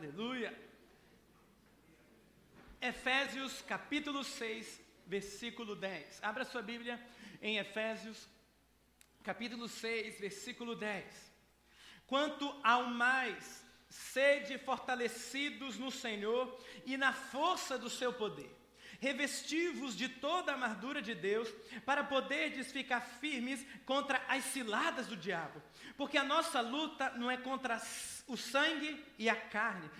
Aleluia. Efésios capítulo 6, versículo 10. Abra sua Bíblia em Efésios capítulo 6, versículo 10. Quanto ao mais, sede fortalecidos no Senhor e na força do seu poder. Revestivos de toda a armadura de Deus, para poderdes ficar firmes contra as ciladas do diabo. Porque a nossa luta não é contra o sangue e a carne.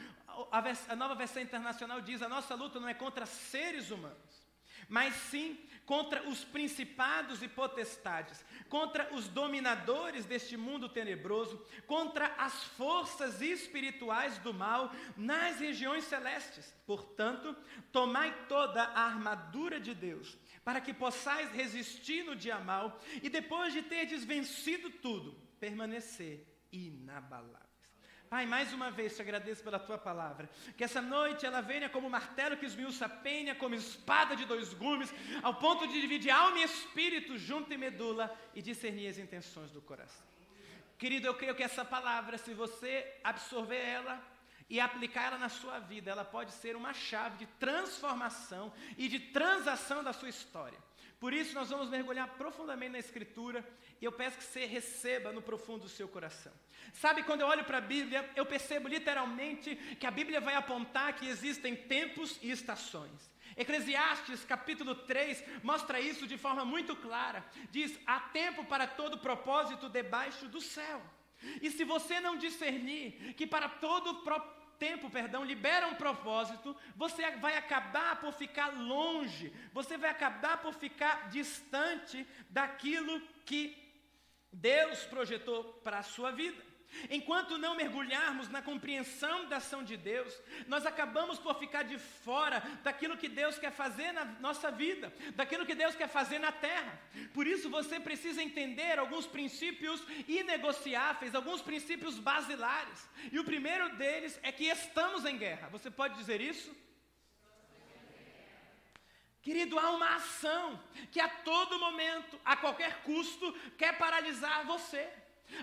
A, nova versão internacional diz: a nossa luta não é contra seres humanos mas sim contra os principados e potestades, contra os dominadores deste mundo tenebroso, contra as forças espirituais do mal nas regiões celestes. Portanto, tomai toda a armadura de Deus, para que possais resistir no dia mal e depois de terdes vencido tudo, permanecer inabalável. Pai, mais uma vez te agradeço pela tua palavra. Que essa noite ela venha como martelo que esmiuça a penha, como espada de dois gumes, ao ponto de dividir alma e espírito junto e medula e discernir as intenções do coração. Querido, eu creio que essa palavra, se você absorver ela e aplicar ela na sua vida, ela pode ser uma chave de transformação e de transação da sua história. Por isso, nós vamos mergulhar profundamente na Escritura e eu peço que você receba no profundo do seu coração. Sabe, quando eu olho para a Bíblia, eu percebo literalmente que a Bíblia vai apontar que existem tempos e estações. Eclesiastes capítulo 3 mostra isso de forma muito clara. Diz: há tempo para todo propósito debaixo do céu. E se você não discernir que para todo propósito tempo, perdão, libera um propósito, você vai acabar por ficar longe, você vai acabar por ficar distante daquilo que Deus projetou para a sua vida. Enquanto não mergulharmos na compreensão da ação de Deus, nós acabamos por ficar de fora daquilo que Deus quer fazer na nossa vida, daquilo que Deus quer fazer na terra. Por isso você precisa entender alguns princípios inegociáveis, alguns princípios basilares. E o primeiro deles é que estamos em guerra. Você pode dizer isso? Querido, há uma ação que a todo momento, a qualquer custo, quer paralisar você.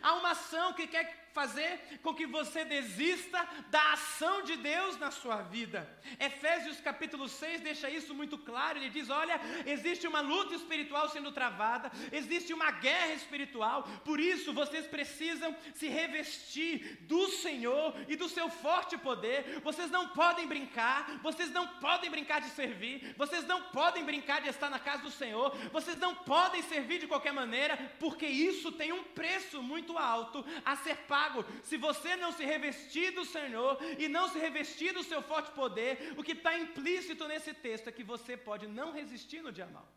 Há uma ação que quer fazer com que você desista da ação de Deus na sua vida. Efésios capítulo 6 deixa isso muito claro. Ele diz: Olha, existe uma luta espiritual sendo travada, existe uma guerra espiritual, por isso vocês precisam se revestir do Senhor e do seu forte poder. Vocês não podem brincar, vocês não podem brincar de servir, vocês não podem brincar de estar na casa do Senhor, vocês não podem servir de qualquer maneira, porque isso tem um preço muito alto a ser pago se você não se revestir do Senhor e não se revestir do seu forte poder, o que está implícito nesse texto é que você pode não resistir no dia mal.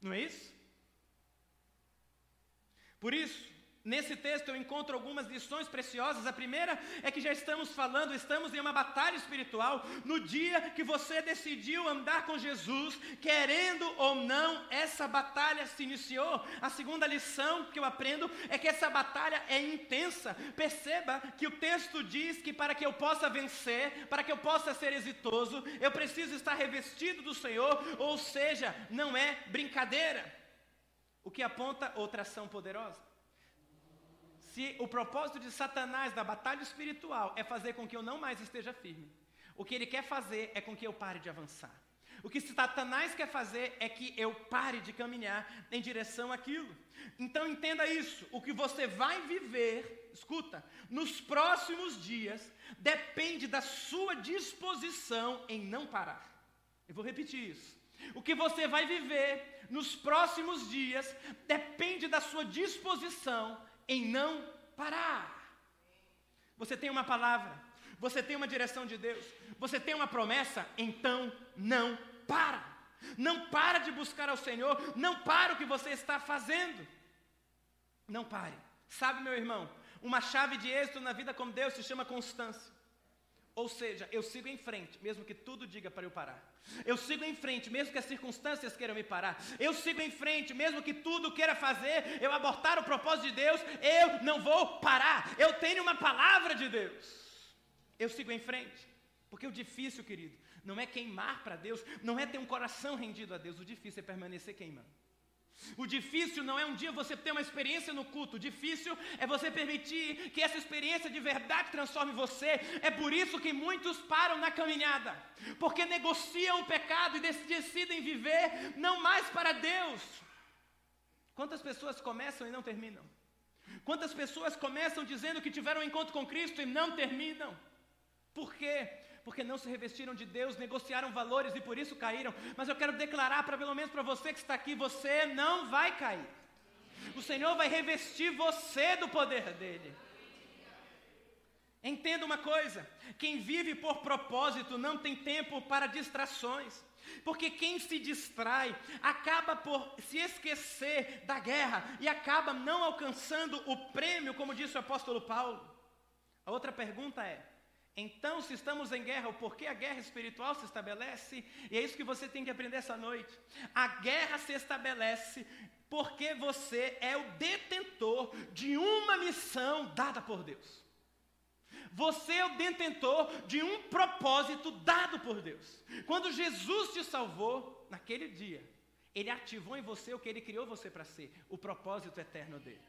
Não é isso? Por isso, Nesse texto eu encontro algumas lições preciosas. A primeira é que já estamos falando, estamos em uma batalha espiritual. No dia que você decidiu andar com Jesus, querendo ou não, essa batalha se iniciou. A segunda lição que eu aprendo é que essa batalha é intensa. Perceba que o texto diz que para que eu possa vencer, para que eu possa ser exitoso, eu preciso estar revestido do Senhor, ou seja, não é brincadeira. O que aponta outra ação poderosa. Se o propósito de Satanás da batalha espiritual é fazer com que eu não mais esteja firme, o que ele quer fazer é com que eu pare de avançar. O que Satanás quer fazer é que eu pare de caminhar em direção àquilo. Então entenda isso: o que você vai viver, escuta, nos próximos dias, depende da sua disposição em não parar. Eu vou repetir isso. O que você vai viver nos próximos dias depende da sua disposição em não parar. Você tem uma palavra, você tem uma direção de Deus, você tem uma promessa, então não para. Não para de buscar ao Senhor, não para o que você está fazendo. Não pare. Sabe, meu irmão, uma chave de êxito na vida com Deus se chama constância. Ou seja, eu sigo em frente, mesmo que tudo diga para eu parar. Eu sigo em frente, mesmo que as circunstâncias queiram me parar. Eu sigo em frente, mesmo que tudo queira fazer eu abortar o propósito de Deus, eu não vou parar. Eu tenho uma palavra de Deus. Eu sigo em frente. Porque o difícil, querido, não é queimar para Deus, não é ter um coração rendido a Deus. O difícil é permanecer queimando. O difícil não é um dia você ter uma experiência no culto, o difícil é você permitir que essa experiência de verdade transforme você. É por isso que muitos param na caminhada, porque negociam o pecado e decidem viver não mais para Deus. Quantas pessoas começam e não terminam? Quantas pessoas começam dizendo que tiveram um encontro com Cristo e não terminam? Por quê? Porque não se revestiram de Deus, negociaram valores e por isso caíram. Mas eu quero declarar para pelo menos para você que está aqui, você não vai cair. O Senhor vai revestir você do poder dele. Entenda uma coisa: quem vive por propósito não tem tempo para distrações. Porque quem se distrai acaba por se esquecer da guerra e acaba não alcançando o prêmio, como disse o apóstolo Paulo. A outra pergunta é: então, se estamos em guerra, o porquê a guerra espiritual se estabelece, e é isso que você tem que aprender essa noite. A guerra se estabelece porque você é o detentor de uma missão dada por Deus. Você é o detentor de um propósito dado por Deus. Quando Jesus te salvou, naquele dia, Ele ativou em você o que Ele criou você para ser, o propósito eterno dele.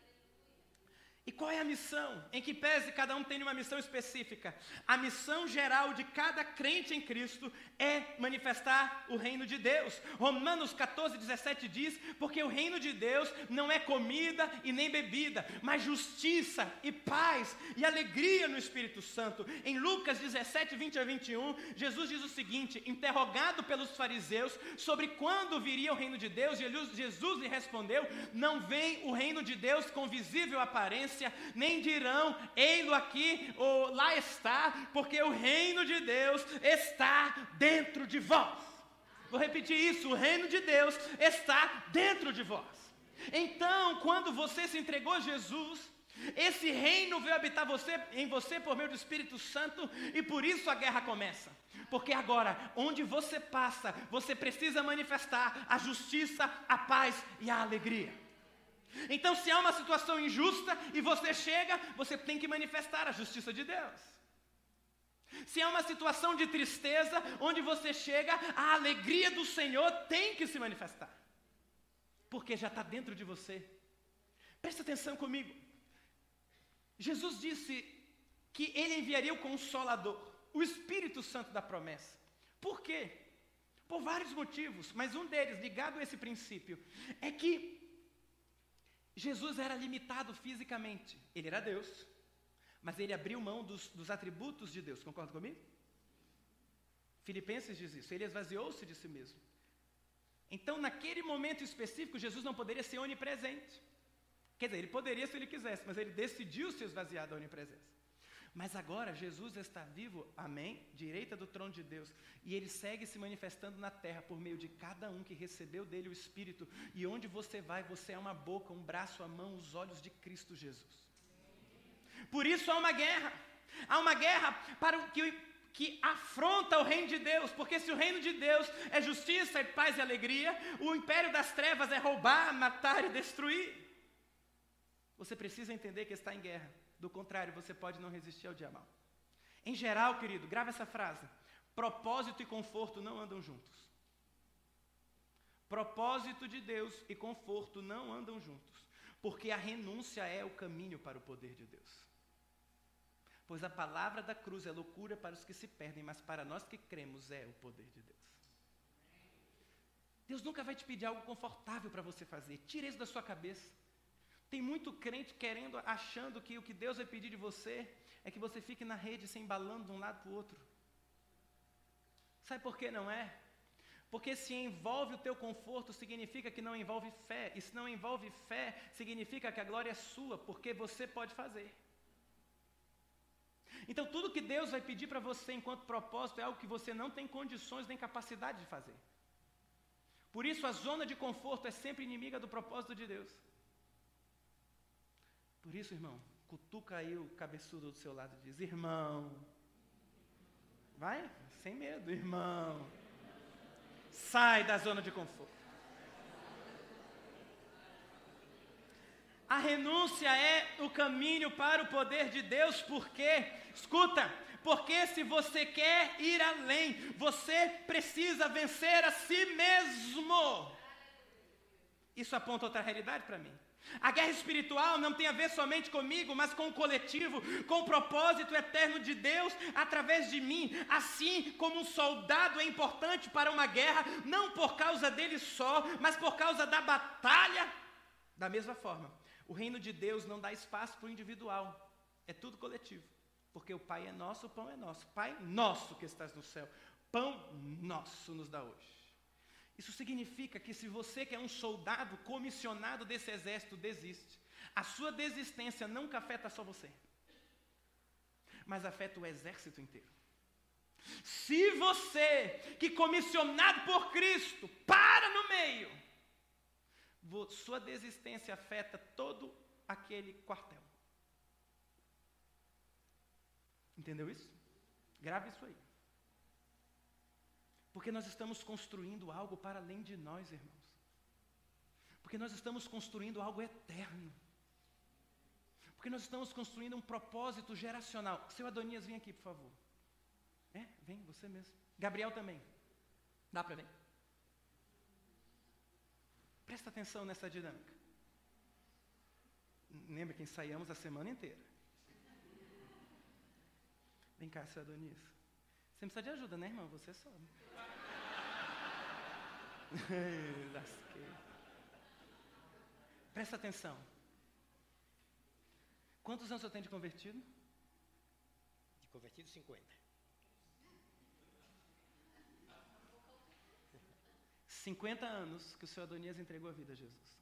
E qual é a missão? Em que pese cada um tem uma missão específica. A missão geral de cada crente em Cristo é manifestar o reino de Deus. Romanos 14, 17 diz: Porque o reino de Deus não é comida e nem bebida, mas justiça e paz e alegria no Espírito Santo. Em Lucas 17, 20 a 21, Jesus diz o seguinte: interrogado pelos fariseus sobre quando viria o reino de Deus, Jesus lhe respondeu: Não vem o reino de Deus com visível aparência nem dirão, ei-lo aqui ou lá está, porque o reino de Deus está dentro de vós. Vou repetir isso: o reino de Deus está dentro de vós. Então, quando você se entregou a Jesus, esse reino veio habitar você, em você por meio do Espírito Santo, e por isso a guerra começa. Porque agora, onde você passa, você precisa manifestar a justiça, a paz e a alegria. Então, se há uma situação injusta e você chega, você tem que manifestar a justiça de Deus. Se há uma situação de tristeza, onde você chega, a alegria do Senhor tem que se manifestar, porque já está dentro de você. Presta atenção comigo. Jesus disse que ele enviaria o Consolador, o Espírito Santo da promessa. Por quê? Por vários motivos, mas um deles, ligado a esse princípio, é que Jesus era limitado fisicamente. Ele era Deus, mas ele abriu mão dos, dos atributos de Deus. Concorda comigo? Filipenses diz isso. Ele esvaziou-se de si mesmo. Então, naquele momento específico, Jesus não poderia ser onipresente. Quer dizer, ele poderia se ele quisesse, mas ele decidiu se esvaziar da onipresença. Mas agora Jesus está vivo, amém, direita do trono de Deus, e ele segue se manifestando na terra por meio de cada um que recebeu dele o Espírito. E onde você vai, você é uma boca, um braço, a mão, os olhos de Cristo Jesus. Por isso há uma guerra. Há uma guerra para o que, que afronta o reino de Deus, porque se o reino de Deus é justiça, paz e alegria, o império das trevas é roubar, matar e destruir. Você precisa entender que está em guerra. Do contrário, você pode não resistir ao dia mal. Em geral, querido, grava essa frase: propósito e conforto não andam juntos. Propósito de Deus e conforto não andam juntos, porque a renúncia é o caminho para o poder de Deus. Pois a palavra da cruz é loucura para os que se perdem, mas para nós que cremos é o poder de Deus. Deus nunca vai te pedir algo confortável para você fazer. Tire isso da sua cabeça. Tem muito crente querendo, achando que o que Deus vai pedir de você é que você fique na rede se embalando de um lado para o outro. Sabe por que não é? Porque se envolve o teu conforto, significa que não envolve fé. E se não envolve fé, significa que a glória é sua, porque você pode fazer. Então, tudo que Deus vai pedir para você enquanto propósito é algo que você não tem condições nem capacidade de fazer. Por isso, a zona de conforto é sempre inimiga do propósito de Deus. Por isso, irmão, cutuca aí o cabeçudo do seu lado e diz: Irmão, vai, sem medo, irmão, sai da zona de conforto. A renúncia é o caminho para o poder de Deus, porque, escuta, porque se você quer ir além, você precisa vencer a si mesmo. Isso aponta outra realidade para mim. A guerra espiritual não tem a ver somente comigo, mas com o coletivo, com o propósito eterno de Deus através de mim. Assim como um soldado é importante para uma guerra, não por causa dele só, mas por causa da batalha. Da mesma forma, o reino de Deus não dá espaço para o individual, é tudo coletivo. Porque o Pai é nosso, o pão é nosso. Pai nosso que estás no céu, pão nosso nos dá hoje. Isso significa que se você que é um soldado comissionado desse exército desiste, a sua desistência nunca afeta só você, mas afeta o exército inteiro. Se você, que comissionado por Cristo, para no meio, sua desistência afeta todo aquele quartel. Entendeu isso? Grave isso aí. Porque nós estamos construindo algo para além de nós, irmãos. Porque nós estamos construindo algo eterno. Porque nós estamos construindo um propósito geracional. Seu Adonias, vem aqui, por favor. É, vem, você mesmo. Gabriel também. Dá para ver? Presta atenção nessa dinâmica. Lembra que ensaiamos a semana inteira. Vem cá, seu Adonias. Você precisa de ajuda, né, irmão? Você sobe. Lasquei. Presta atenção. Quantos anos você tem de convertido? De convertido, 50. 50 anos que o seu Adonias entregou a vida a Jesus.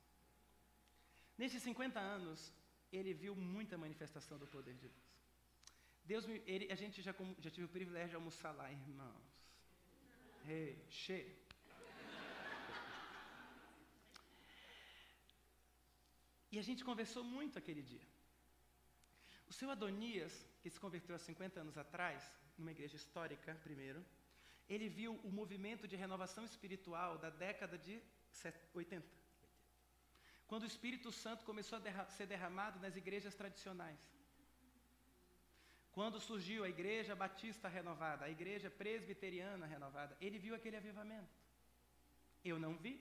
Nesses 50 anos, ele viu muita manifestação do poder de Deus. Deus, ele, a gente já, já tive o privilégio de almoçar lá, irmãos. Cheio. E a gente conversou muito aquele dia. O seu Adonias, que se converteu há 50 anos atrás, numa igreja histórica, primeiro, ele viu o movimento de renovação espiritual da década de 80. Quando o Espírito Santo começou a derra ser derramado nas igrejas tradicionais. Quando surgiu a igreja batista renovada, a igreja presbiteriana renovada, ele viu aquele avivamento. Eu não vi,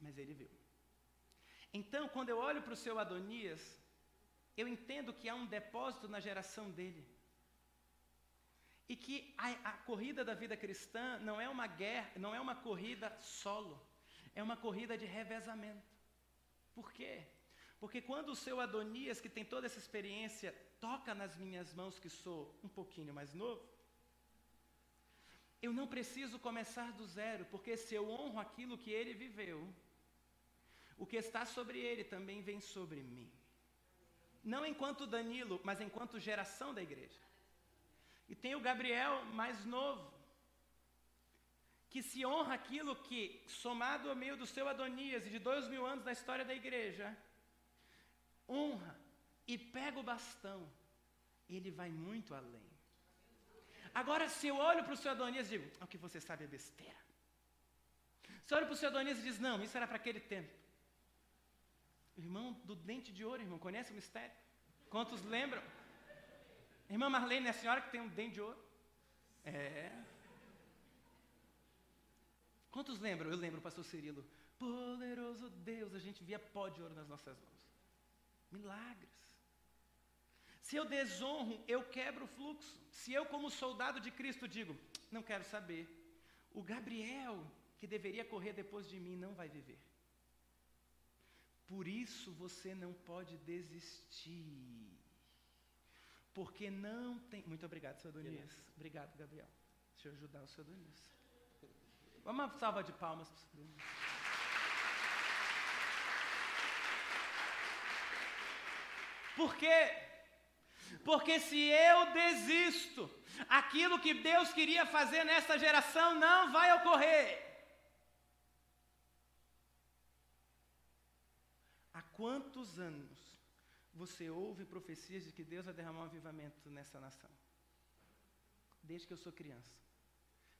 mas ele viu. Então, quando eu olho para o seu Adonias, eu entendo que há um depósito na geração dele. E que a, a, corrida da vida cristã não é uma guerra, não é uma corrida solo, é uma corrida de revezamento. Por quê? Porque quando o seu Adonias, que tem toda essa experiência, toca nas minhas mãos, que sou um pouquinho mais novo, eu não preciso começar do zero, porque se eu honro aquilo que ele viveu, o que está sobre ele também vem sobre mim. Não enquanto Danilo, mas enquanto geração da igreja. E tem o Gabriel mais novo, que se honra aquilo que, somado ao meio do seu Adonias e de dois mil anos da história da igreja, honra e pega o bastão, ele vai muito além. Agora, se eu olho para o seu Adonias e digo, o que você sabe é besteira. Se eu olho para o seu Adonias e diz, não, isso era para aquele tempo. Irmão do dente de ouro, irmão, conhece o mistério? Quantos lembram? Irmã Marlene, é a senhora que tem um dente de ouro? É. Quantos lembram? Eu lembro, pastor Cirilo. Poderoso Deus, a gente via pó de ouro nas nossas mãos. Milagres. Se eu desonro, eu quebro o fluxo. Se eu, como soldado de Cristo, digo, não quero saber, o Gabriel, que deveria correr depois de mim, não vai viver. Por isso você não pode desistir. Porque não tem. Muito obrigado, seu Adonias. Obrigado, Gabriel. Deixa eu ajudar o seu Adonias. Vamos uma salva de palmas para o seu Adonias. Por quê? Porque se eu desisto, aquilo que Deus queria fazer nessa geração não vai ocorrer. Há quantos anos você ouve profecias de que Deus vai derramar um avivamento nessa nação? Desde que eu sou criança.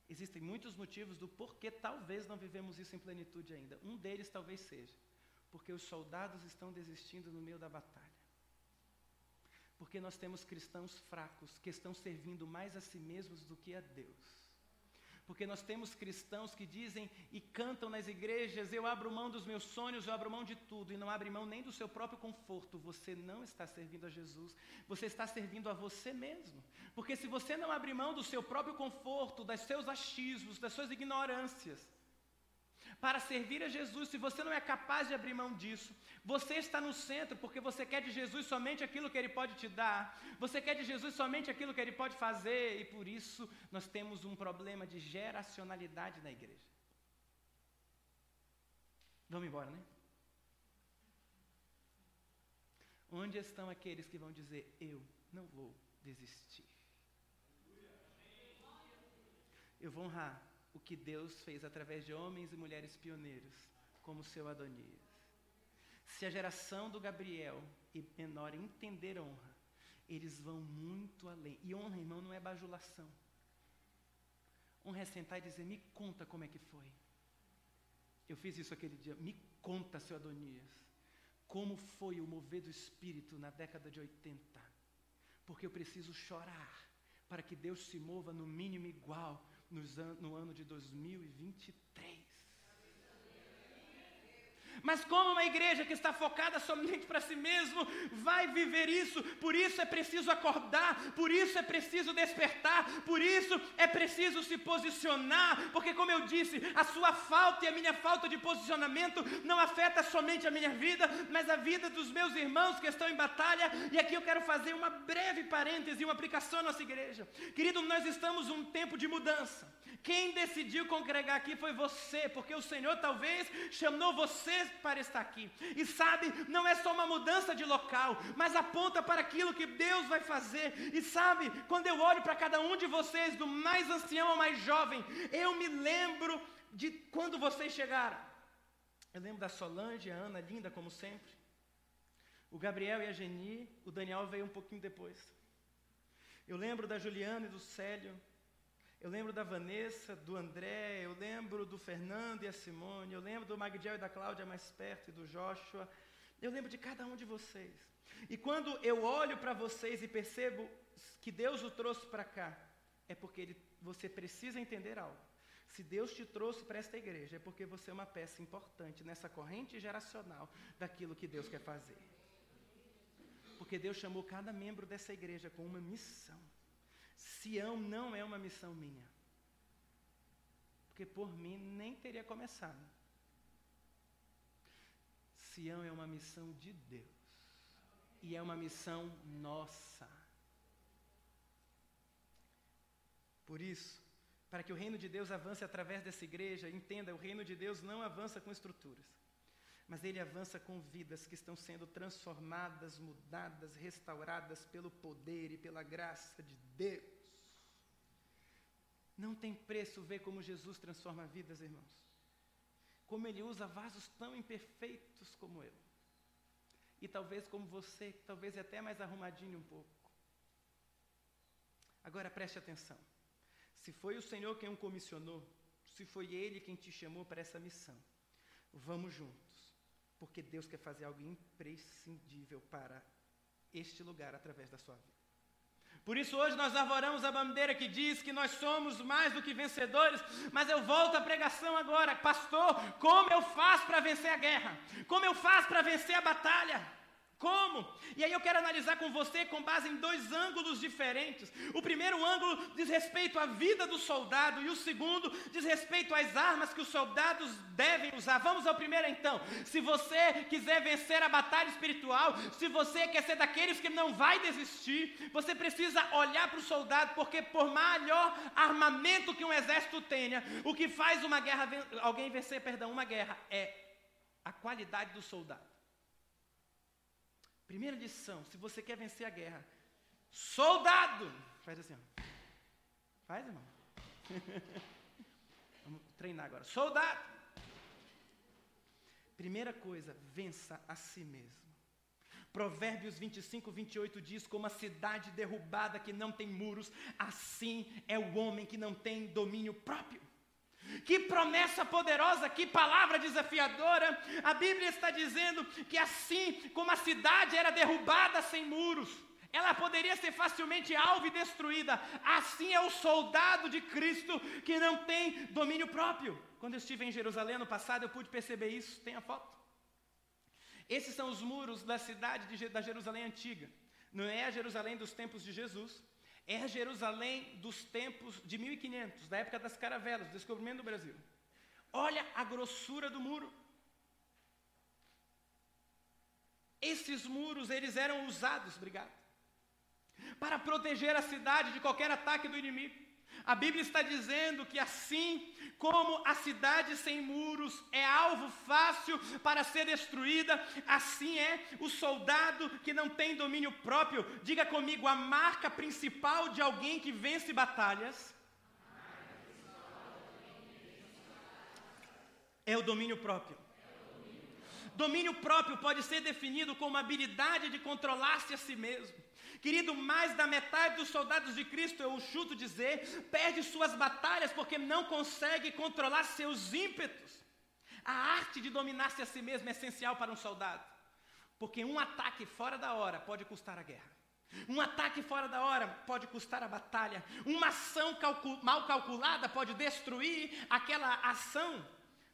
Existem muitos motivos do porquê talvez não vivemos isso em plenitude ainda. Um deles talvez seja porque os soldados estão desistindo no meio da batalha. Porque nós temos cristãos fracos que estão servindo mais a si mesmos do que a Deus. Porque nós temos cristãos que dizem e cantam nas igrejas: Eu abro mão dos meus sonhos, eu abro mão de tudo, e não abre mão nem do seu próprio conforto. Você não está servindo a Jesus, você está servindo a você mesmo. Porque se você não abre mão do seu próprio conforto, dos seus achismos, das suas ignorâncias, para servir a Jesus, se você não é capaz de abrir mão disso, você está no centro porque você quer de Jesus somente aquilo que Ele pode te dar, você quer de Jesus somente aquilo que Ele pode fazer, e por isso nós temos um problema de geracionalidade na igreja. Vamos embora, né? Onde estão aqueles que vão dizer: Eu não vou desistir? Eu vou honrar o que Deus fez através de homens e mulheres pioneiros, como seu Adonias. Se a geração do Gabriel e menor entender honra, eles vão muito além. E honra, irmão, não é bajulação. Honra é sentar e dizer: Me conta como é que foi. Eu fiz isso aquele dia. Me conta, seu Adonias, como foi o mover do Espírito na década de 80. Porque eu preciso chorar para que Deus se mova no mínimo igual no ano de 2023. Mas como uma igreja que está focada somente para si mesmo vai viver isso? Por isso é preciso acordar, por isso é preciso despertar, por isso é preciso se posicionar, porque como eu disse, a sua falta e a minha falta de posicionamento não afeta somente a minha vida, mas a vida dos meus irmãos que estão em batalha. E aqui eu quero fazer uma breve parêntese, uma aplicação à nossa igreja. Querido, nós estamos num tempo de mudança. Quem decidiu congregar aqui foi você, porque o Senhor talvez chamou você para estar aqui. E sabe, não é só uma mudança de local, mas aponta para aquilo que Deus vai fazer. E sabe, quando eu olho para cada um de vocês, do mais ancião ao mais jovem, eu me lembro de quando vocês chegaram. Eu lembro da Solange, a Ana, linda como sempre. O Gabriel e a Geni, o Daniel veio um pouquinho depois. Eu lembro da Juliana e do Célio, eu lembro da Vanessa, do André, eu lembro do Fernando e a Simone, eu lembro do Magdiel e da Cláudia mais perto e do Joshua. Eu lembro de cada um de vocês. E quando eu olho para vocês e percebo que Deus o trouxe para cá, é porque ele, você precisa entender algo. Se Deus te trouxe para esta igreja, é porque você é uma peça importante nessa corrente geracional daquilo que Deus quer fazer. Porque Deus chamou cada membro dessa igreja com uma missão. Sião não é uma missão minha. Porque por mim nem teria começado. Sião é uma missão de Deus. E é uma missão nossa. Por isso, para que o reino de Deus avance através dessa igreja, entenda, o reino de Deus não avança com estruturas, mas ele avança com vidas que estão sendo transformadas, mudadas, restauradas pelo poder e pela graça de Deus. Não tem preço ver como Jesus transforma vidas, irmãos. Como ele usa vasos tão imperfeitos como eu. E talvez como você, talvez até mais arrumadinho um pouco. Agora preste atenção. Se foi o Senhor quem o comissionou, se foi Ele quem te chamou para essa missão, vamos juntos, porque Deus quer fazer algo imprescindível para este lugar através da sua vida. Por isso hoje nós arvoramos a bandeira que diz que nós somos mais do que vencedores, mas eu volto à pregação agora, pastor, como eu faço para vencer a guerra? Como eu faço para vencer a batalha? Como? E aí eu quero analisar com você com base em dois ângulos diferentes. O primeiro ângulo diz respeito à vida do soldado e o segundo diz respeito às armas que os soldados devem usar. Vamos ao primeiro então. Se você quiser vencer a batalha espiritual, se você quer ser daqueles que não vai desistir, você precisa olhar para o soldado, porque por maior armamento que um exército tenha, o que faz uma guerra alguém vencer, perdão, uma guerra é a qualidade do soldado. Primeira lição, se você quer vencer a guerra, soldado, faz assim, ó. faz irmão. Vamos treinar agora. Soldado. Primeira coisa, vença a si mesmo. Provérbios 25, 28 diz: Como a cidade derrubada que não tem muros, assim é o homem que não tem domínio próprio. Que promessa poderosa, que palavra desafiadora. A Bíblia está dizendo que assim como a cidade era derrubada sem muros, ela poderia ser facilmente alvo e destruída. Assim é o soldado de Cristo que não tem domínio próprio. Quando eu estive em Jerusalém no passado, eu pude perceber isso. Tem a foto. Esses são os muros da cidade de, da Jerusalém antiga. Não é a Jerusalém dos tempos de Jesus, é Jerusalém dos tempos de 1500, da época das caravelas, do descobrimento do Brasil. Olha a grossura do muro. Esses muros, eles eram usados, obrigado, para proteger a cidade de qualquer ataque do inimigo. A Bíblia está dizendo que assim como a cidade sem muros é alvo fácil para ser destruída, assim é o soldado que não tem domínio próprio. Diga comigo, a marca principal de alguém que vence batalhas é o domínio próprio. Domínio próprio pode ser definido como habilidade de controlar-se a si mesmo. Querido, mais da metade dos soldados de Cristo, eu chuto dizer, perde suas batalhas porque não consegue controlar seus ímpetos. A arte de dominar-se a si mesmo é essencial para um soldado, porque um ataque fora da hora pode custar a guerra. Um ataque fora da hora pode custar a batalha. Uma ação calcul mal calculada pode destruir aquela ação.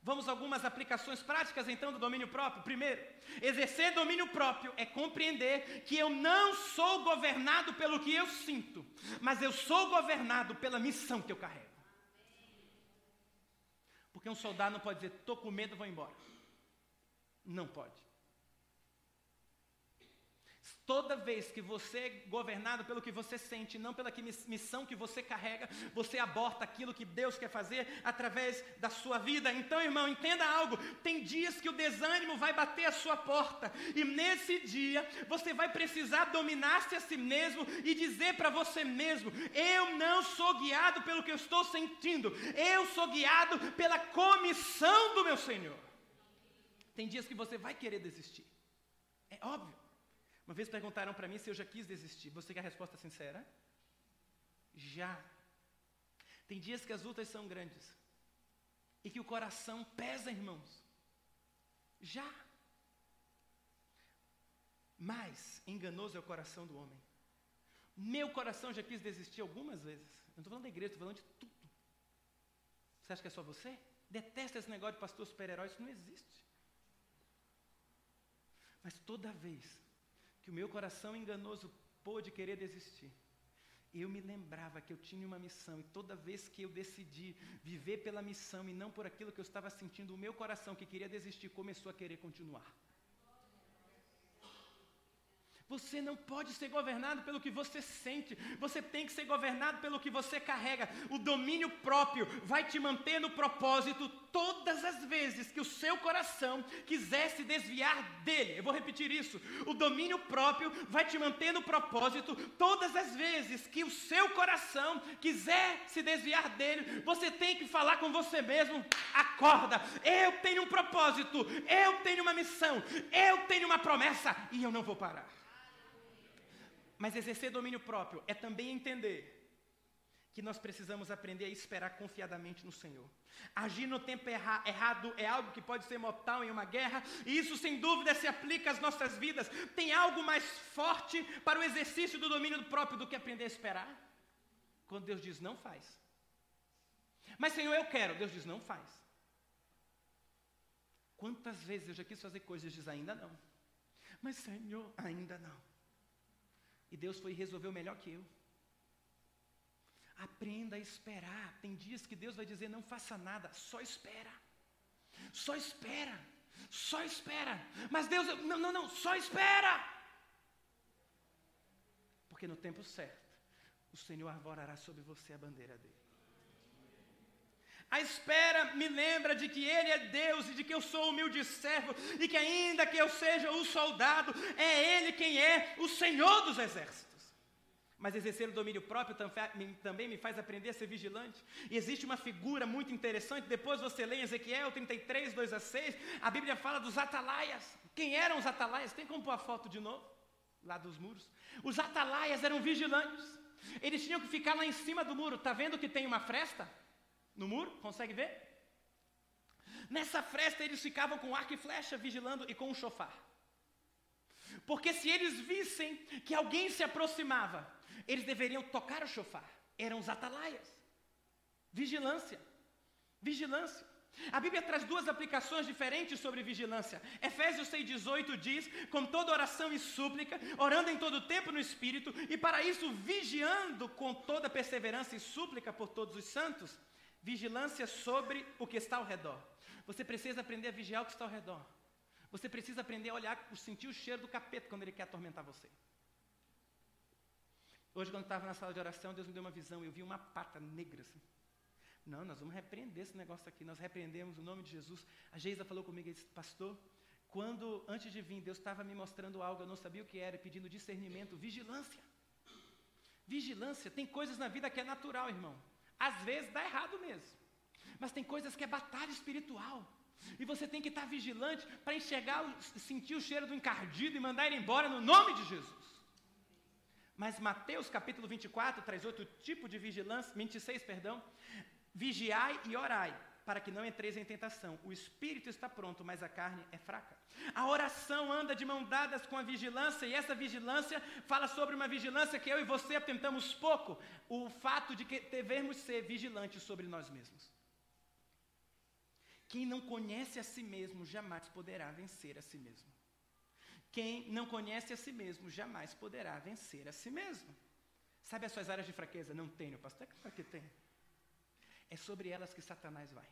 Vamos a algumas aplicações práticas então do domínio próprio. Primeiro, exercer domínio próprio é compreender que eu não sou governado pelo que eu sinto, mas eu sou governado pela missão que eu carrego. Porque um soldado não pode dizer, estou com medo, vou embora. Não pode. Toda vez que você é governado pelo que você sente, não pela que missão que você carrega, você aborta aquilo que Deus quer fazer através da sua vida. Então, irmão, entenda algo: tem dias que o desânimo vai bater a sua porta, e nesse dia você vai precisar dominar-se a si mesmo e dizer para você mesmo: eu não sou guiado pelo que eu estou sentindo, eu sou guiado pela comissão do meu Senhor. Tem dias que você vai querer desistir, é óbvio. Uma vez perguntaram para mim se eu já quis desistir. Você quer a resposta sincera? Já. Tem dias que as lutas são grandes e que o coração pesa, irmãos. Já. Mas enganoso é o coração do homem. Meu coração já quis desistir algumas vezes. Eu não estou falando da igreja, estou falando de tudo. Você acha que é só você? Detesta esse negócio de pastor super-herói, isso não existe. Mas toda vez que o meu coração enganoso pôde querer desistir. Eu me lembrava que eu tinha uma missão e toda vez que eu decidi viver pela missão e não por aquilo que eu estava sentindo, o meu coração que queria desistir começou a querer continuar. Você não pode ser governado pelo que você sente, você tem que ser governado pelo que você carrega. O domínio próprio vai te manter no propósito todas as vezes que o seu coração quiser se desviar dele. Eu vou repetir isso. O domínio próprio vai te manter no propósito todas as vezes que o seu coração quiser se desviar dele. Você tem que falar com você mesmo: acorda, eu tenho um propósito, eu tenho uma missão, eu tenho uma promessa e eu não vou parar. Mas exercer domínio próprio é também entender que nós precisamos aprender a esperar confiadamente no Senhor. Agir no tempo erra errado é algo que pode ser mortal em uma guerra, e isso sem dúvida se aplica às nossas vidas. Tem algo mais forte para o exercício do domínio próprio do que aprender a esperar? Quando Deus diz não faz. Mas Senhor, eu quero, Deus diz não faz. Quantas vezes eu já quis fazer coisas e diz ainda não. Mas Senhor, ainda não. E Deus foi e resolveu melhor que eu. Aprenda a esperar. Tem dias que Deus vai dizer: não faça nada, só espera. Só espera. Só espera. Mas Deus, não, não, não, só espera. Porque no tempo certo, o Senhor arvorará sobre você a bandeira dele. A espera me lembra de que Ele é Deus e de que eu sou humilde servo e que, ainda que eu seja o soldado, é Ele quem é o Senhor dos exércitos. Mas exercer o domínio próprio também me faz aprender a ser vigilante. E existe uma figura muito interessante, depois você lê em Ezequiel 33, 2 a 6, a Bíblia fala dos atalaias. Quem eram os atalaias? Tem como pôr a foto de novo? Lá dos muros. Os atalaias eram vigilantes. Eles tinham que ficar lá em cima do muro. Está vendo que tem uma fresta? No muro, consegue ver? Nessa fresta eles ficavam com arco e flecha vigilando e com um chofar. Porque se eles vissem que alguém se aproximava, eles deveriam tocar o chofar. Eram os atalaias. Vigilância. Vigilância. A Bíblia traz duas aplicações diferentes sobre vigilância. Efésios 6,18 diz: com toda oração e súplica, orando em todo tempo no Espírito, e para isso vigiando com toda perseverança e súplica por todos os santos. Vigilância sobre o que está ao redor. Você precisa aprender a vigiar o que está ao redor. Você precisa aprender a olhar, sentir o cheiro do capeta quando ele quer atormentar você. Hoje, quando estava na sala de oração, Deus me deu uma visão. Eu vi uma pata negra assim. Não, nós vamos repreender esse negócio aqui. Nós repreendemos o nome de Jesus. A Geisa falou comigo e disse, pastor, quando antes de vir, Deus estava me mostrando algo, eu não sabia o que era, pedindo discernimento, vigilância. Vigilância. Tem coisas na vida que é natural, irmão. Às vezes dá errado mesmo. Mas tem coisas que é batalha espiritual. E você tem que estar vigilante para enxergar, sentir o cheiro do encardido e mandar ele embora no nome de Jesus. Mas Mateus capítulo 24 traz outro tipo de vigilância, 26, perdão. Vigiai e orai, para que não entreis em tentação. O espírito está pronto, mas a carne é fraca. A oração anda de mão dadas com a vigilância, e essa vigilância fala sobre uma vigilância que eu e você atentamos pouco, o fato de que devemos ser vigilantes sobre nós mesmos. Quem não conhece a si mesmo jamais poderá vencer a si mesmo. Quem não conhece a si mesmo jamais poderá vencer a si mesmo. Sabe as suas áreas de fraqueza? Não tenho, pastor. É que tem. É sobre elas que Satanás vai.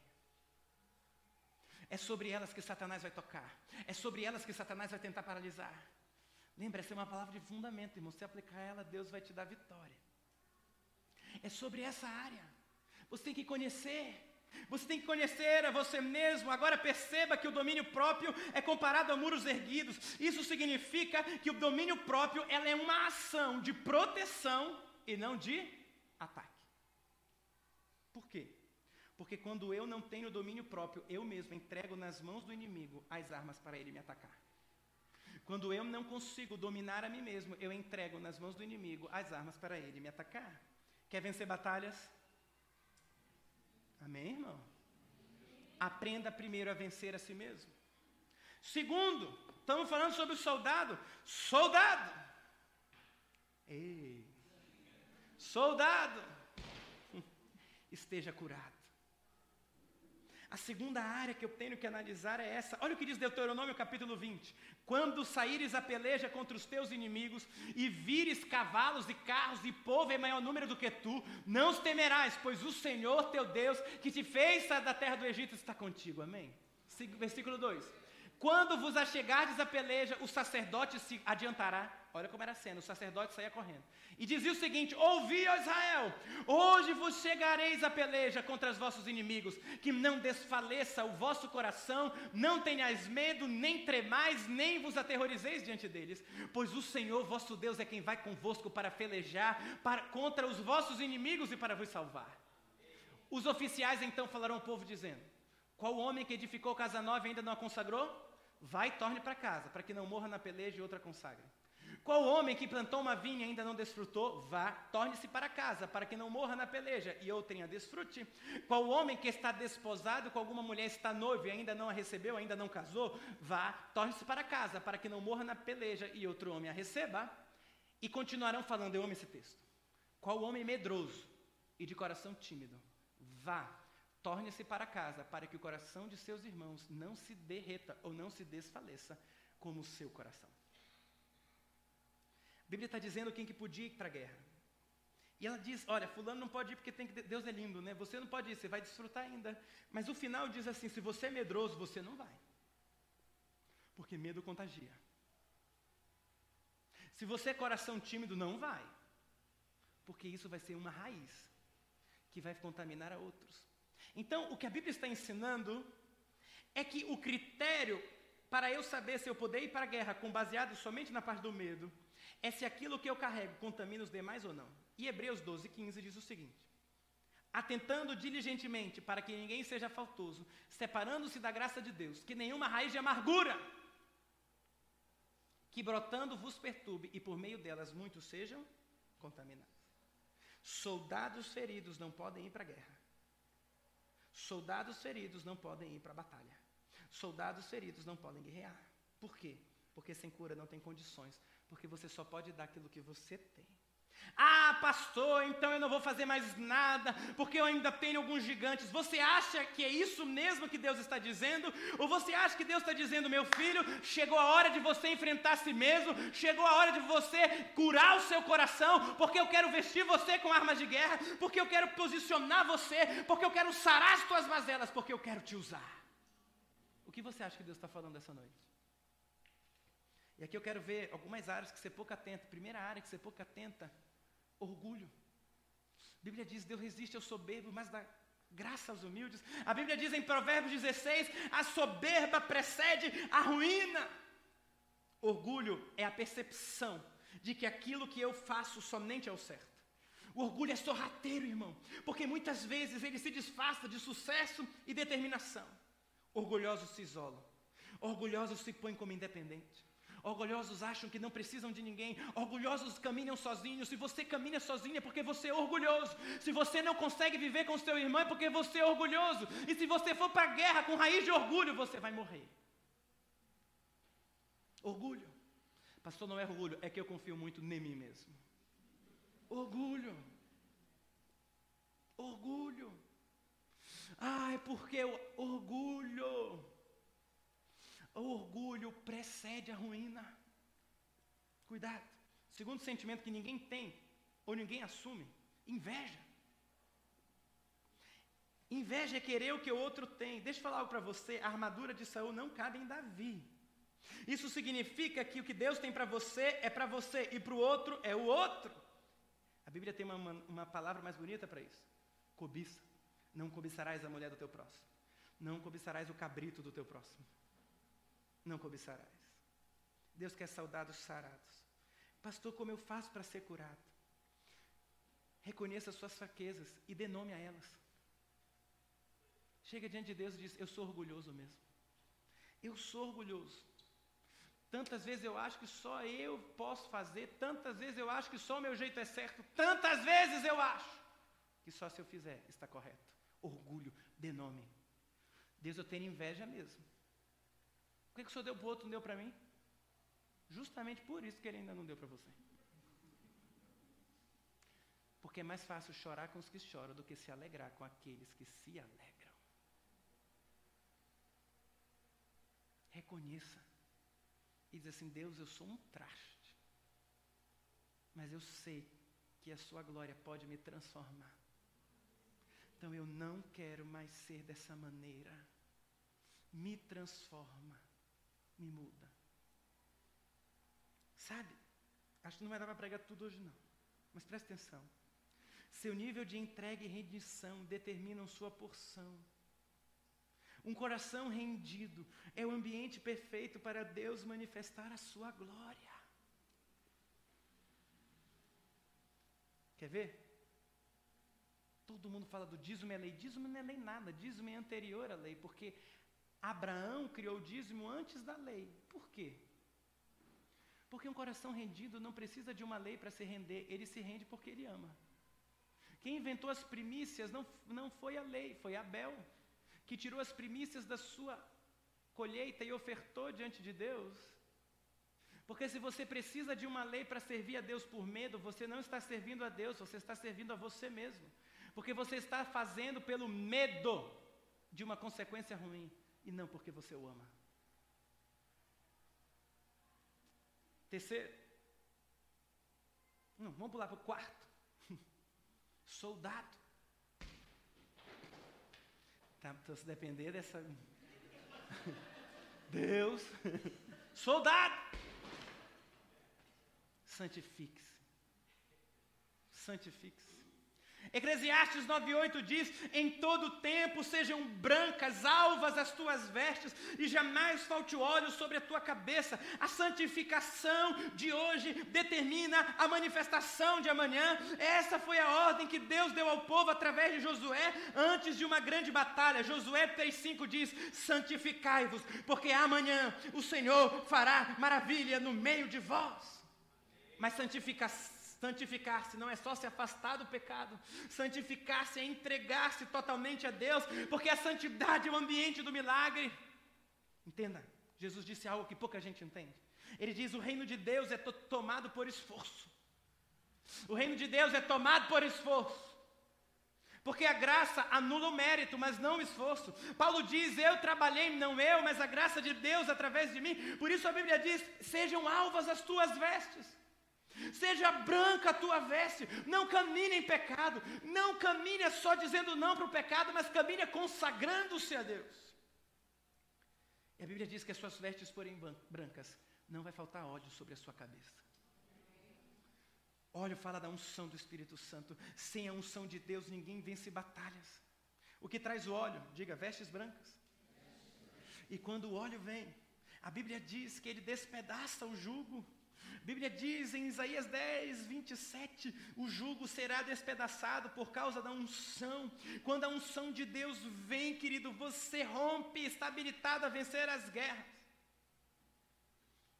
É sobre elas que Satanás vai tocar. É sobre elas que Satanás vai tentar paralisar. Lembra, essa é uma palavra de fundamento, irmão. Se aplicar ela, Deus vai te dar vitória. É sobre essa área. Você tem que conhecer. Você tem que conhecer a você mesmo. Agora perceba que o domínio próprio é comparado a muros erguidos. Isso significa que o domínio próprio ela é uma ação de proteção e não de ataque. Por quê? Porque quando eu não tenho domínio próprio, eu mesmo entrego nas mãos do inimigo as armas para ele me atacar. Quando eu não consigo dominar a mim mesmo, eu entrego nas mãos do inimigo as armas para ele me atacar. Quer vencer batalhas? Amém, irmão? Aprenda primeiro a vencer a si mesmo. Segundo, estamos falando sobre o soldado. Soldado! Ei! Soldado! Esteja curado. A segunda área que eu tenho que analisar é essa. Olha o que diz Deuteronômio capítulo 20. Quando saíres a peleja contra os teus inimigos e vires cavalos e carros e povo em maior número do que tu, não os temerás, pois o Senhor teu Deus, que te fez sair da terra do Egito, está contigo. Amém? Versículo 2. Quando vos achegardes a peleja, o sacerdote se adiantará Olha como era a cena, o sacerdote saía correndo. E dizia o seguinte: Ouvi, ó Israel, hoje vos chegareis a peleja contra os vossos inimigos, que não desfaleça o vosso coração, não tenhais medo, nem tremais, nem vos aterrorizeis diante deles, pois o Senhor vosso Deus é quem vai convosco para pelejar para, contra os vossos inimigos e para vos salvar. Os oficiais então falaram ao povo, dizendo: Qual homem que edificou casa nova e ainda não a consagrou? Vai e torne para casa, para que não morra na peleja e outra consagre. Qual homem que plantou uma vinha e ainda não desfrutou? Vá, torne-se para casa, para que não morra na peleja e outrem a desfrute. Qual homem que está desposado com alguma mulher, está noivo e ainda não a recebeu, ainda não casou? Vá, torne-se para casa, para que não morra na peleja e outro homem a receba. E continuarão falando, eu amo esse texto. Qual homem medroso e de coração tímido? Vá, torne-se para casa, para que o coração de seus irmãos não se derreta ou não se desfaleça como o seu coração. A Bíblia está dizendo quem que podia ir para a guerra. E ela diz: Olha, Fulano não pode ir porque tem que, Deus é lindo, né? Você não pode ir, você vai desfrutar ainda. Mas o final diz assim: Se você é medroso, você não vai. Porque medo contagia. Se você é coração tímido, não vai. Porque isso vai ser uma raiz que vai contaminar a outros. Então, o que a Bíblia está ensinando é que o critério para eu saber se eu poder ir para a guerra com baseado somente na parte do medo é se aquilo que eu carrego contamina os demais ou não. E Hebreus 12, 15 diz o seguinte: Atentando diligentemente para que ninguém seja faltoso, separando-se da graça de Deus, que nenhuma raiz de amargura, que brotando vos perturbe e por meio delas muitos sejam contaminados. Soldados feridos não podem ir para a guerra. Soldados feridos não podem ir para a batalha. Soldados feridos não podem guerrear. Por quê? Porque sem cura não tem condições, porque você só pode dar aquilo que você tem. Ah, pastor, então eu não vou fazer mais nada, porque eu ainda tenho alguns gigantes. Você acha que é isso mesmo que Deus está dizendo? Ou você acha que Deus está dizendo, meu filho, chegou a hora de você enfrentar a si mesmo, chegou a hora de você curar o seu coração, porque eu quero vestir você com armas de guerra, porque eu quero posicionar você, porque eu quero sarar as tuas mazelas, porque eu quero te usar. O que você acha que Deus está falando essa noite? E aqui eu quero ver algumas áreas que você pouco atenta. Primeira área que você pouco atenta orgulho. A Bíblia diz: Deus resiste ao soberbo, mas dá graça aos humildes. A Bíblia diz em Provérbios 16: a soberba precede a ruína. Orgulho é a percepção de que aquilo que eu faço somente é o certo. O orgulho é sorrateiro, irmão, porque muitas vezes ele se disfarça de sucesso e determinação. Orgulhosos se isolam, orgulhosos se põem como independentes. Orgulhosos acham que não precisam de ninguém. Orgulhosos caminham sozinhos. Se você caminha sozinho é porque você é orgulhoso. Se você não consegue viver com seu irmão é porque você é orgulhoso. E se você for para a guerra com raiz de orgulho, você vai morrer. Orgulho. Pastor, não é orgulho, é que eu confio muito em mim mesmo. Orgulho. Orgulho. Ai, porque o orgulho. O orgulho precede a ruína. Cuidado. Segundo sentimento que ninguém tem, ou ninguém assume, inveja. Inveja é querer o que o outro tem. Deixa eu falar algo para você: a armadura de Saul não cabe em Davi. Isso significa que o que Deus tem para você é para você e para o outro é o outro. A Bíblia tem uma, uma, uma palavra mais bonita para isso: cobiça. Não cobiçarás a mulher do teu próximo. Não cobiçarás o cabrito do teu próximo não cobiçarás. Deus quer saudados sarados. Pastor, como eu faço para ser curado? Reconheça as suas fraquezas e dê nome a elas. Chega diante de Deus e diz: Eu sou orgulhoso mesmo. Eu sou orgulhoso. Tantas vezes eu acho que só eu posso fazer, tantas vezes eu acho que só o meu jeito é certo, tantas vezes eu acho que só se eu fizer está correto. Orgulho, dê nome. Deus, eu tenho inveja mesmo que, que o senhor deu para o outro não deu para mim? Justamente por isso que ele ainda não deu para você. Porque é mais fácil chorar com os que choram do que se alegrar com aqueles que se alegram. Reconheça. E diz assim: Deus, eu sou um traste. Mas eu sei que a Sua glória pode me transformar. Então eu não quero mais ser dessa maneira. Me transforma me muda. Sabe? Acho que não vai dar para pregar tudo hoje, não. Mas preste atenção. Seu nível de entrega e rendição determinam sua porção. Um coração rendido é o ambiente perfeito para Deus manifestar a sua glória. Quer ver? Todo mundo fala do dízimo é lei. Dízimo não é lei nada. Dízimo é anterior à lei, porque Abraão criou o dízimo antes da lei. Por quê? Porque um coração rendido não precisa de uma lei para se render, ele se rende porque ele ama. Quem inventou as primícias não, não foi a lei, foi Abel, que tirou as primícias da sua colheita e ofertou diante de Deus. Porque se você precisa de uma lei para servir a Deus por medo, você não está servindo a Deus, você está servindo a você mesmo. Porque você está fazendo pelo medo de uma consequência ruim e não porque você o ama. Terceiro. Não, vamos pular para o quarto. Soldado. Tá, então, se depender dessa. Deus. Soldado. Santifique-se. Santifique-se. Eclesiastes 9:8 diz: "Em todo tempo sejam brancas, alvas as tuas vestes, e jamais falte óleo sobre a tua cabeça. A santificação de hoje determina a manifestação de amanhã." Essa foi a ordem que Deus deu ao povo através de Josué antes de uma grande batalha. Josué 3:5 diz: "Santificai-vos, porque amanhã o Senhor fará maravilha no meio de vós." Mas santificação Santificar-se não é só se afastar do pecado, santificar-se é entregar-se totalmente a Deus, porque a santidade é o ambiente do milagre. Entenda, Jesus disse algo que pouca gente entende. Ele diz: o reino de Deus é to tomado por esforço. O reino de Deus é tomado por esforço. Porque a graça anula o mérito, mas não o esforço. Paulo diz: Eu trabalhei, não eu, mas a graça de Deus através de mim. Por isso a Bíblia diz: Sejam alvas as tuas vestes. Seja branca a tua veste, não camine em pecado, não camine só dizendo não para o pecado, mas camine consagrando-se a Deus. E a Bíblia diz que as suas vestes forem brancas, não vai faltar ódio sobre a sua cabeça. Óleo fala da unção do Espírito Santo. Sem a unção de Deus, ninguém vence batalhas. O que traz o óleo? Diga, vestes brancas. E quando o óleo vem, a Bíblia diz que ele despedaça o jugo. Bíblia diz em Isaías 10, 27, o jugo será despedaçado por causa da unção. Quando a unção de Deus vem, querido, você rompe, está habilitado a vencer as guerras.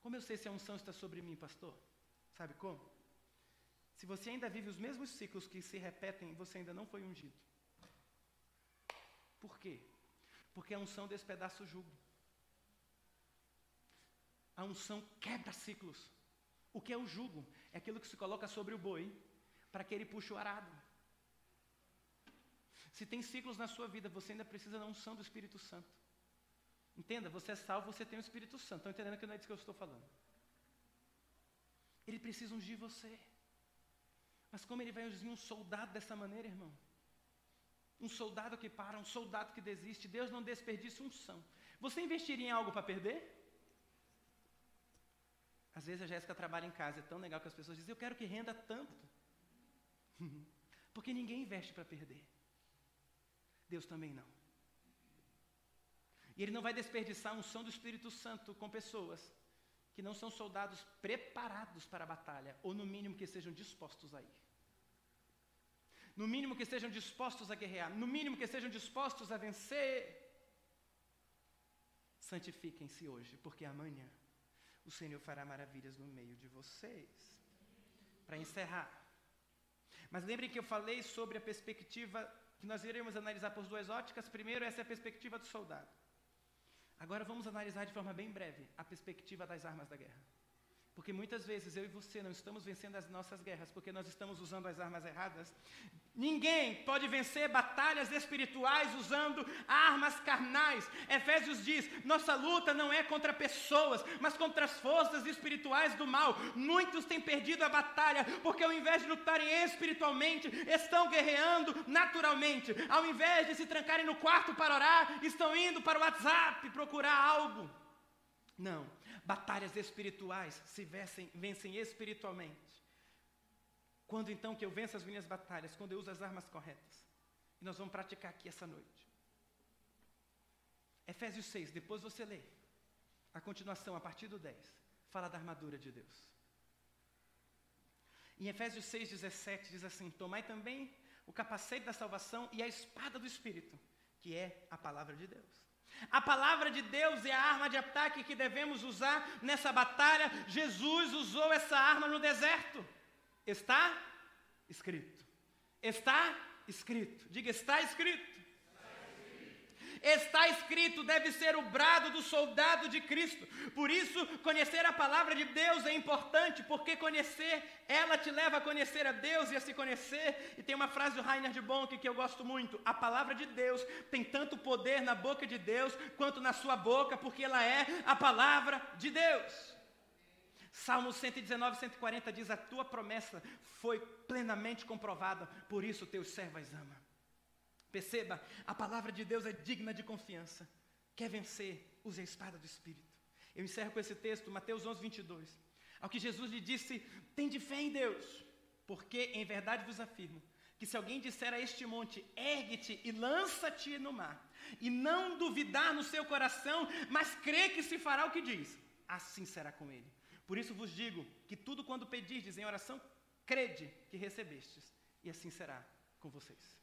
Como eu sei se a unção está sobre mim, pastor? Sabe como? Se você ainda vive os mesmos ciclos que se repetem, você ainda não foi ungido. Por quê? Porque a unção despedaça o jugo. A unção quebra ciclos. O que é o jugo? É aquilo que se coloca sobre o boi para que ele puxe o arado. Se tem ciclos na sua vida, você ainda precisa da unção do Espírito Santo. Entenda, você é salvo, você tem o Espírito Santo. Estão entendendo que não é disso que eu estou falando? Ele precisa ungir você. Mas como ele vai ungir um soldado dessa maneira, irmão? Um soldado que para, um soldado que desiste. Deus não desperdiça unção. Você investiria em algo para perder? Às vezes a Jéssica trabalha em casa, é tão legal que as pessoas dizem, eu quero que renda tanto. Porque ninguém investe para perder. Deus também não. E Ele não vai desperdiçar a unção do Espírito Santo com pessoas que não são soldados preparados para a batalha, ou no mínimo que sejam dispostos a ir. No mínimo que sejam dispostos a guerrear, no mínimo que sejam dispostos a vencer. Santifiquem-se hoje, porque amanhã o Senhor fará maravilhas no meio de vocês. Para encerrar. Mas lembrem que eu falei sobre a perspectiva que nós iremos analisar por duas óticas. Primeiro, essa é a perspectiva do soldado. Agora vamos analisar de forma bem breve a perspectiva das armas da guerra. Porque muitas vezes eu e você não estamos vencendo as nossas guerras porque nós estamos usando as armas erradas. Ninguém pode vencer batalhas espirituais usando armas carnais. Efésios diz: nossa luta não é contra pessoas, mas contra as forças espirituais do mal. Muitos têm perdido a batalha porque, ao invés de lutarem espiritualmente, estão guerreando naturalmente. Ao invés de se trancarem no quarto para orar, estão indo para o WhatsApp procurar algo. Não, batalhas espirituais se vencem, vencem espiritualmente. Quando então que eu venço as minhas batalhas? Quando eu uso as armas corretas. E nós vamos praticar aqui essa noite. Efésios 6, depois você lê. A continuação, a partir do 10, fala da armadura de Deus. Em Efésios 6, 17, diz assim: Tomai também o capacete da salvação e a espada do Espírito, que é a palavra de Deus. A palavra de Deus é a arma de ataque que devemos usar nessa batalha. Jesus usou essa arma no deserto. Está escrito. Está escrito. Diga, está escrito. Está escrito, deve ser o brado do soldado de Cristo. Por isso, conhecer a palavra de Deus é importante, porque conhecer, ela te leva a conhecer a Deus e a se conhecer. E tem uma frase do Rainer de Bonk que eu gosto muito: A palavra de Deus tem tanto poder na boca de Deus quanto na sua boca, porque ela é a palavra de Deus. Salmo 119, 140 diz: A tua promessa foi plenamente comprovada, por isso teus servos ama. Perceba, a palavra de Deus é digna de confiança. Quer vencer, use a espada do Espírito. Eu encerro com esse texto, Mateus 11, 22. Ao que Jesus lhe disse: Tende fé em Deus, porque em verdade vos afirmo que se alguém disser a este monte, ergue-te e lança-te no mar, e não duvidar no seu coração, mas crê que se fará o que diz, assim será com ele. Por isso vos digo que tudo quando pedirdes em oração, crede que recebestes, e assim será com vocês.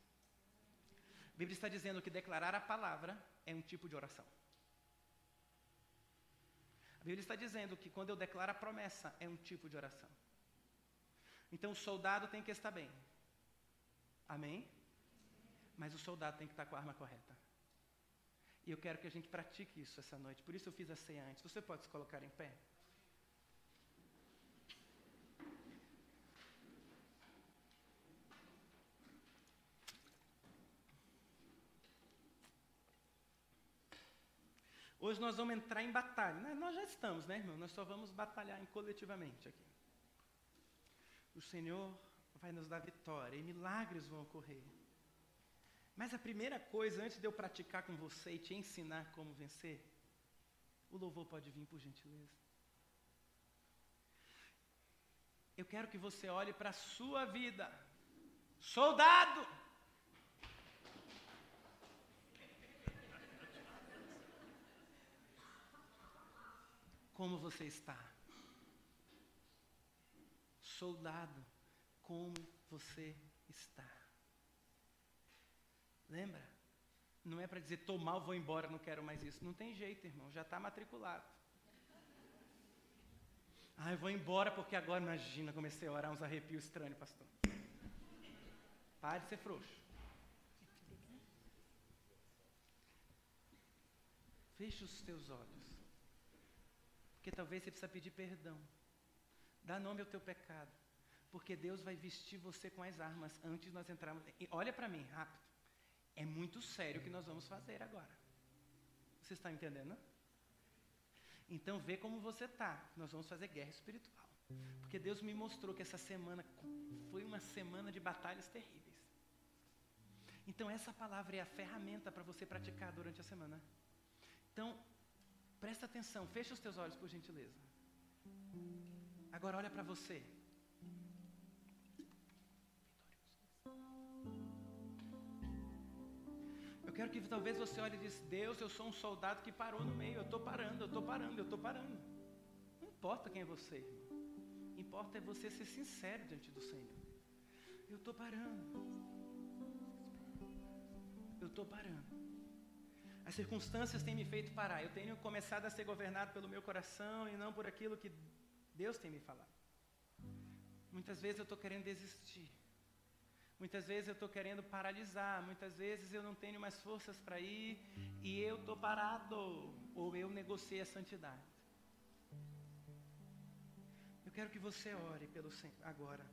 A Bíblia está dizendo que declarar a palavra é um tipo de oração. A Bíblia está dizendo que quando eu declaro a promessa é um tipo de oração. Então o soldado tem que estar bem. Amém? Mas o soldado tem que estar com a arma correta. E eu quero que a gente pratique isso essa noite. Por isso eu fiz a ceia antes. Você pode se colocar em pé? Hoje nós vamos entrar em batalha. Nós já estamos, né, irmão? Nós só vamos batalhar coletivamente aqui. O Senhor vai nos dar vitória e milagres vão ocorrer. Mas a primeira coisa, antes de eu praticar com você e te ensinar como vencer, o louvor pode vir por gentileza. Eu quero que você olhe para a sua vida. Soldado! Como você está? Soldado, como você está? Lembra? Não é para dizer, tô mal, vou embora, não quero mais isso. Não tem jeito, irmão, já está matriculado. Ah, eu vou embora porque agora, imagina, comecei a orar uns arrepios estranhos, pastor. Pare de ser frouxo. Feche os teus olhos. Porque talvez você precisa pedir perdão. Dá nome ao teu pecado. Porque Deus vai vestir você com as armas antes de nós entrarmos. olha para mim, rápido. É muito sério o que nós vamos fazer agora. Você está entendendo? Então vê como você está. Nós vamos fazer guerra espiritual. Porque Deus me mostrou que essa semana foi uma semana de batalhas terríveis. Então essa palavra é a ferramenta para você praticar durante a semana. Então, presta atenção, fecha os teus olhos por gentileza. Agora olha para você. quero que talvez você olhe e diz: Deus, eu sou um soldado que parou no meio. Eu estou parando, eu estou parando, eu estou parando. Não importa quem é você, irmão. Importa é você ser sincero diante do Senhor. Eu estou parando. Eu estou parando. As circunstâncias têm me feito parar. Eu tenho começado a ser governado pelo meu coração e não por aquilo que Deus tem me falado. Muitas vezes eu estou querendo desistir. Muitas vezes eu estou querendo paralisar, muitas vezes eu não tenho mais forças para ir e eu estou parado, ou eu negociei a santidade. Eu quero que você ore pelo Senhor agora.